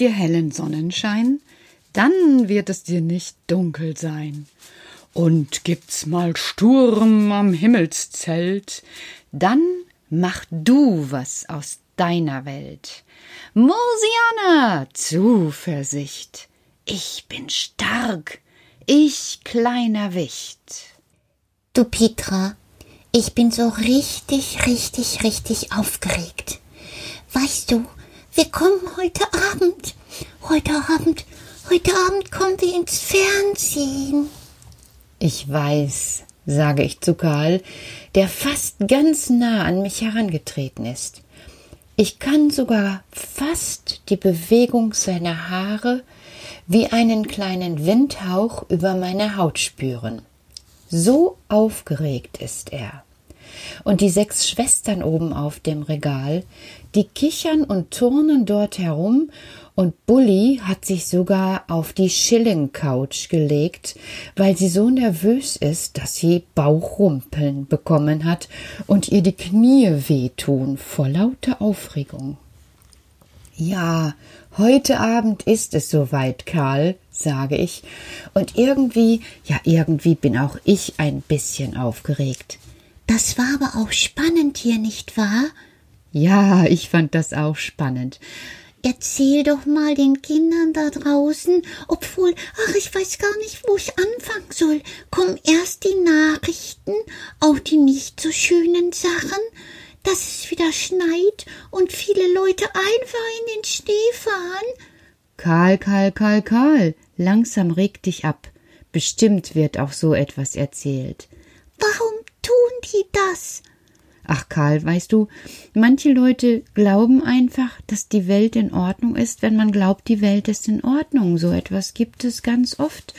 dir hellen Sonnenschein, dann wird es dir nicht dunkel sein. Und gibt's mal Sturm am Himmelszelt, dann mach du was aus deiner Welt. Mosiana, Zuversicht, ich bin stark, ich kleiner Wicht. Du Petra, ich bin so richtig, richtig, richtig aufgeregt. Weißt du, wir kommen heute Abend, heute Abend, heute Abend kommen wir ins Fernsehen. Ich weiß, sage ich zu Karl, der fast ganz nah an mich herangetreten ist. Ich kann sogar fast die Bewegung seiner Haare wie einen kleinen Windhauch über meine Haut spüren. So aufgeregt ist er. Und die sechs Schwestern oben auf dem Regal, die kichern und turnen dort herum und Bully hat sich sogar auf die Schilling-Couch gelegt, weil sie so nervös ist, dass sie Bauchrumpeln bekommen hat und ihr die Knie wehtun vor lauter Aufregung. Ja, heute Abend ist es soweit, Karl, sage ich, und irgendwie, ja, irgendwie bin auch ich ein bisschen aufgeregt. Das war aber auch spannend hier, nicht wahr? Ja, ich fand das auch spannend. Erzähl doch mal den Kindern da draußen, obwohl, ach, ich weiß gar nicht, wo ich anfangen soll. Kommen erst die Nachrichten, auch die nicht so schönen Sachen, dass es wieder schneit und viele Leute einfach in den Schnee fahren. Karl, Karl, Karl, Karl, langsam reg dich ab. Bestimmt wird auch so etwas erzählt. Warum tun die das? Ach Karl, weißt du, manche Leute glauben einfach, dass die Welt in Ordnung ist, wenn man glaubt, die Welt ist in Ordnung. So etwas gibt es ganz oft.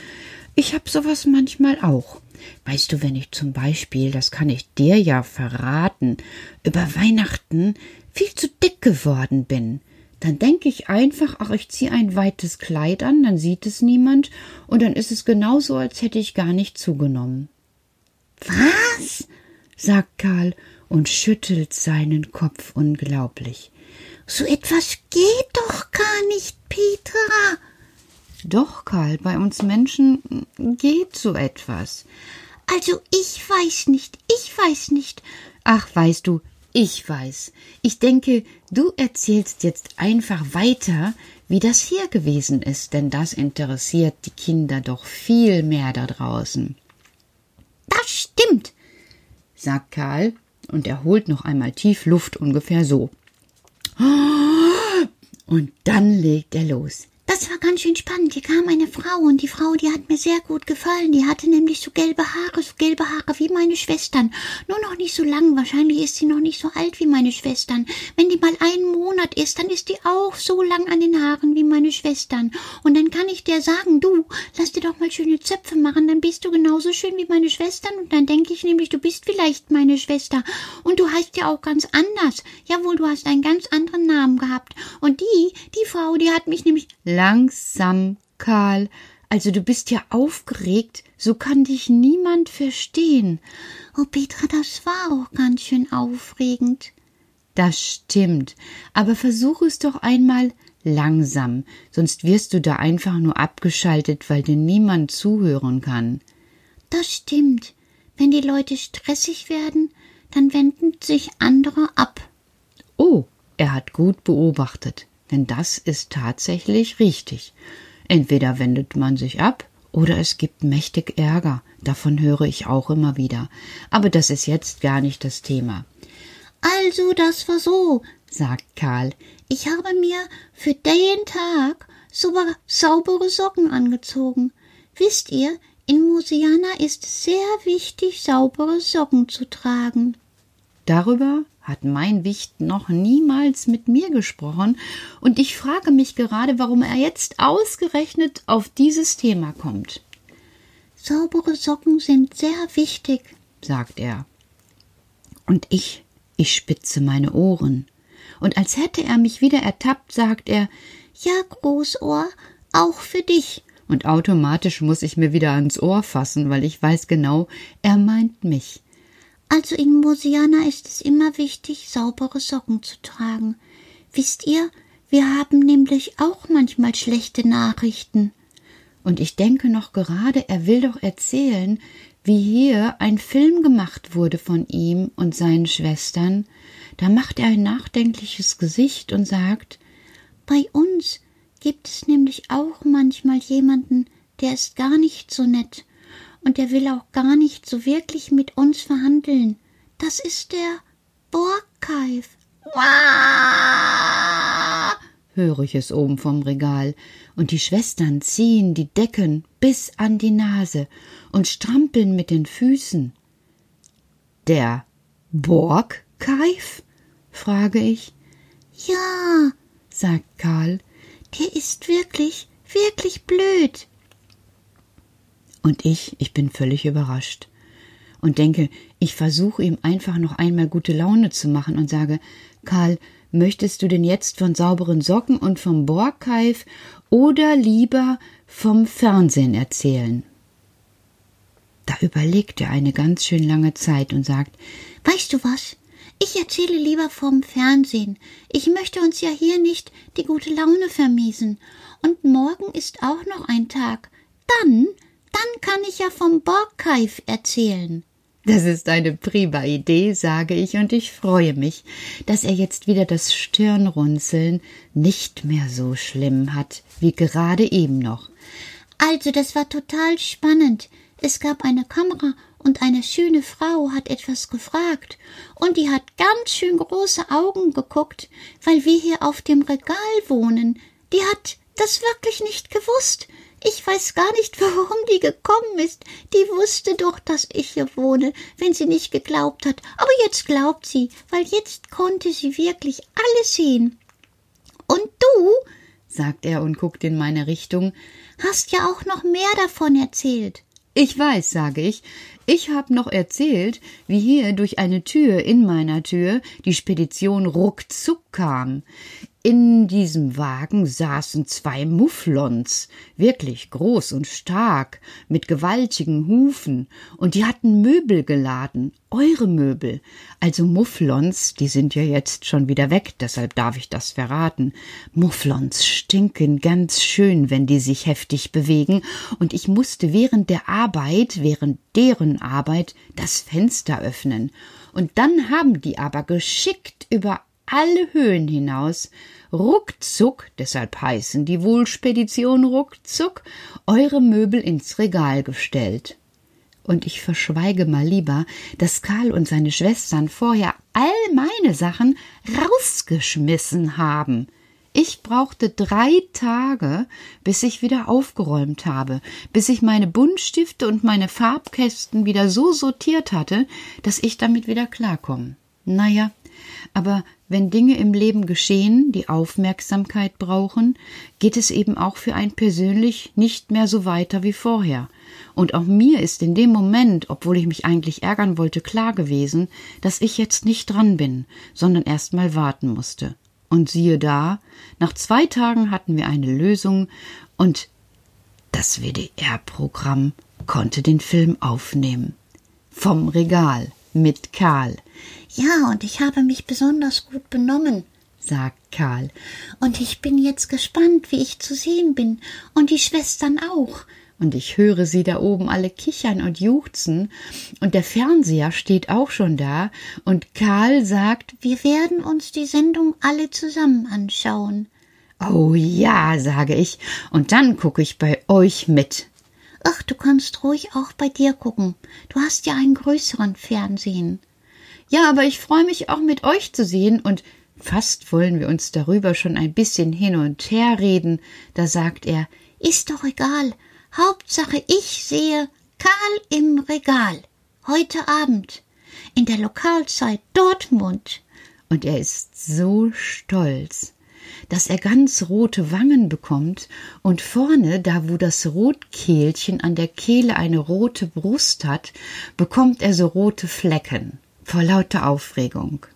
Ich hab sowas manchmal auch. Weißt du, wenn ich zum Beispiel, das kann ich dir ja verraten, über Weihnachten viel zu dick geworden bin, dann denke ich einfach, ach, ich ziehe ein weites Kleid an, dann sieht es niemand, und dann ist es genauso, als hätte ich gar nicht zugenommen. Was? sagt Karl und schüttelt seinen Kopf unglaublich. So etwas geht doch gar nicht, Petra. Doch, Karl, bei uns Menschen geht so etwas. Also ich weiß nicht, ich weiß nicht. Ach, weißt du, ich weiß. Ich denke, du erzählst jetzt einfach weiter, wie das hier gewesen ist, denn das interessiert die Kinder doch viel mehr da draußen. Sagt Karl und er holt noch einmal tief Luft ungefähr so. Und dann legt er los. Das war ganz schön spannend. Hier kam eine Frau und die Frau, die hat mir sehr gut gefallen. Die hatte nämlich so gelbe Haare, so gelbe Haare wie meine Schwestern. Nur noch nicht so lang. Wahrscheinlich ist sie noch nicht so alt wie meine Schwestern. Wenn die mal einen Monat ist, dann ist die auch so lang an den Haaren wie meine Schwestern. Und dann kann ich dir sagen, du, lass dir doch mal schöne Zöpfe machen, dann bist du genauso schön wie meine Schwestern. Und dann denke ich nämlich, du bist vielleicht meine Schwester. Und du heißt ja auch ganz anders. Jawohl, du hast einen ganz anderen Namen gehabt. Und die, die Frau, die hat mich nämlich Langsam, Karl. Also du bist ja aufgeregt, so kann dich niemand verstehen. Oh, Petra, das war auch ganz schön aufregend. Das stimmt, aber versuch es doch einmal langsam, sonst wirst du da einfach nur abgeschaltet, weil dir niemand zuhören kann. Das stimmt. Wenn die Leute stressig werden, dann wenden sich andere ab. Oh, er hat gut beobachtet denn das ist tatsächlich richtig. Entweder wendet man sich ab, oder es gibt mächtig Ärger, davon höre ich auch immer wieder. Aber das ist jetzt gar nicht das Thema. Also, das war so, sagt Karl. Ich habe mir für den Tag sogar saubere Socken angezogen. Wisst ihr, in Mosiana ist sehr wichtig, saubere Socken zu tragen. Darüber hat mein Wicht noch niemals mit mir gesprochen, und ich frage mich gerade, warum er jetzt ausgerechnet auf dieses Thema kommt. Saubere Socken sind sehr wichtig, sagt er. Und ich, ich spitze meine Ohren. Und als hätte er mich wieder ertappt, sagt er Ja, Großohr, auch für dich. Und automatisch muss ich mir wieder ans Ohr fassen, weil ich weiß genau, er meint mich. Also in Mosiana ist es immer wichtig, saubere Socken zu tragen. Wisst ihr, Wir haben nämlich auch manchmal schlechte Nachrichten. Und ich denke noch gerade, er will doch erzählen, wie hier ein Film gemacht wurde von ihm und seinen Schwestern. Da macht er ein nachdenkliches Gesicht und sagt Bei uns gibt es nämlich auch manchmal jemanden, der ist gar nicht so nett und der will auch gar nicht so wirklich mit uns verhandeln. Das ist der Borgkeif. höre ich es oben vom Regal, und die Schwestern ziehen die Decken bis an die Nase und strampeln mit den Füßen. Der Borgkeif? frage ich. Ja, sagt Karl, der ist wirklich, wirklich blöd. Und ich, ich bin völlig überrascht und denke, ich versuche ihm einfach noch einmal gute Laune zu machen und sage, Karl, möchtest du denn jetzt von sauberen Socken und vom Borgkeif oder lieber vom Fernsehen erzählen? Da überlegt er eine ganz schön lange Zeit und sagt, Weißt du was? Ich erzähle lieber vom Fernsehen. Ich möchte uns ja hier nicht die gute Laune vermiesen. Und morgen ist auch noch ein Tag. Dann, dann kann ich ja vom Borgkeif erzählen. Das ist eine prima Idee, sage ich, und ich freue mich, dass er jetzt wieder das Stirnrunzeln nicht mehr so schlimm hat wie gerade eben noch. Also, das war total spannend. Es gab eine Kamera und eine schöne Frau hat etwas gefragt, und die hat ganz schön große Augen geguckt, weil wir hier auf dem Regal wohnen. Die hat das wirklich nicht gewusst. Ich weiß gar nicht, warum die gekommen ist. Die wusste doch, dass ich hier wohne, wenn sie nicht geglaubt hat. Aber jetzt glaubt sie, weil jetzt konnte sie wirklich alles sehen. Und du, sagt er und guckt in meine Richtung, hast ja auch noch mehr davon erzählt. Ich weiß, sage ich. Ich hab noch erzählt, wie hier durch eine Tür in meiner Tür die Spedition ruckzuck kam. In diesem Wagen saßen zwei Mufflons, wirklich groß und stark, mit gewaltigen Hufen, und die hatten Möbel geladen, eure Möbel. Also Mufflons, die sind ja jetzt schon wieder weg, deshalb darf ich das verraten. Mufflons stinken ganz schön, wenn die sich heftig bewegen, und ich musste während der Arbeit, während deren Arbeit, das Fenster öffnen. Und dann haben die aber geschickt über alle Höhen hinaus, ruckzuck, deshalb heißen die wohl Spedition ruckzuck, eure Möbel ins Regal gestellt. Und ich verschweige mal lieber, dass Karl und seine Schwestern vorher all meine Sachen rausgeschmissen haben. Ich brauchte drei Tage, bis ich wieder aufgeräumt habe, bis ich meine Buntstifte und meine Farbkästen wieder so sortiert hatte, dass ich damit wieder klarkomme. Naja, aber wenn Dinge im Leben geschehen, die Aufmerksamkeit brauchen, geht es eben auch für ein persönlich nicht mehr so weiter wie vorher. Und auch mir ist in dem Moment, obwohl ich mich eigentlich ärgern wollte, klar gewesen, dass ich jetzt nicht dran bin, sondern erst mal warten musste. Und siehe da, nach zwei Tagen hatten wir eine Lösung und das WDR-Programm konnte den Film aufnehmen. Vom Regal mit Karl. Ja, und ich habe mich besonders gut benommen, sagt Karl. Und ich bin jetzt gespannt, wie ich zu sehen bin, und die Schwestern auch. Und ich höre sie da oben alle kichern und juchzen, und der Fernseher steht auch schon da, und Karl sagt, wir werden uns die Sendung alle zusammen anschauen. Oh ja, sage ich, und dann gucke ich bei euch mit. Ach, du kannst ruhig auch bei dir gucken. Du hast ja einen größeren Fernsehen. Ja, aber ich freue mich auch mit euch zu sehen und fast wollen wir uns darüber schon ein bisschen hin und her reden. Da sagt er, ist doch egal. Hauptsache ich sehe Karl im Regal. Heute Abend. In der Lokalzeit Dortmund. Und er ist so stolz dass er ganz rote Wangen bekommt und vorne, da wo das Rotkehlchen an der Kehle eine rote Brust hat, bekommt er so rote Flecken vor lauter Aufregung.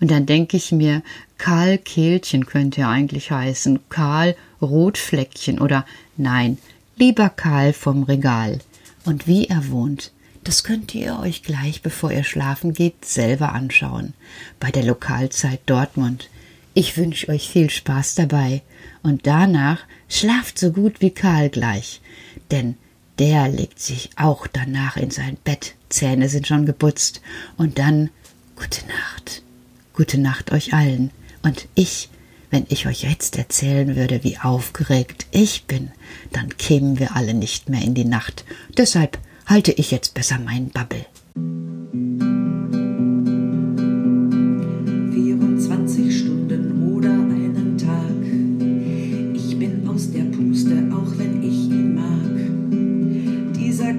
Und dann denke ich mir, Karl Kehlchen könnte er eigentlich heißen, Karl Rotfleckchen oder nein, lieber Karl vom Regal. Und wie er wohnt, das könnt ihr euch gleich, bevor ihr schlafen geht, selber anschauen. Bei der Lokalzeit Dortmund. Ich wünsche euch viel Spaß dabei und danach schlaft so gut wie Karl gleich, denn der legt sich auch danach in sein Bett, Zähne sind schon geputzt und dann gute Nacht. Gute Nacht euch allen und ich wenn ich euch jetzt erzählen würde, wie aufgeregt ich bin, dann kämen wir alle nicht mehr in die Nacht. Deshalb halte ich jetzt besser meinen Babbel.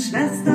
Schwester.